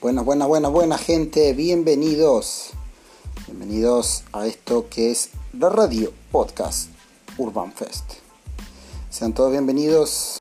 Buenas, buenas, buenas, buenas gente, bienvenidos. Bienvenidos a esto que es la radio podcast Urban Fest. Sean todos bienvenidos.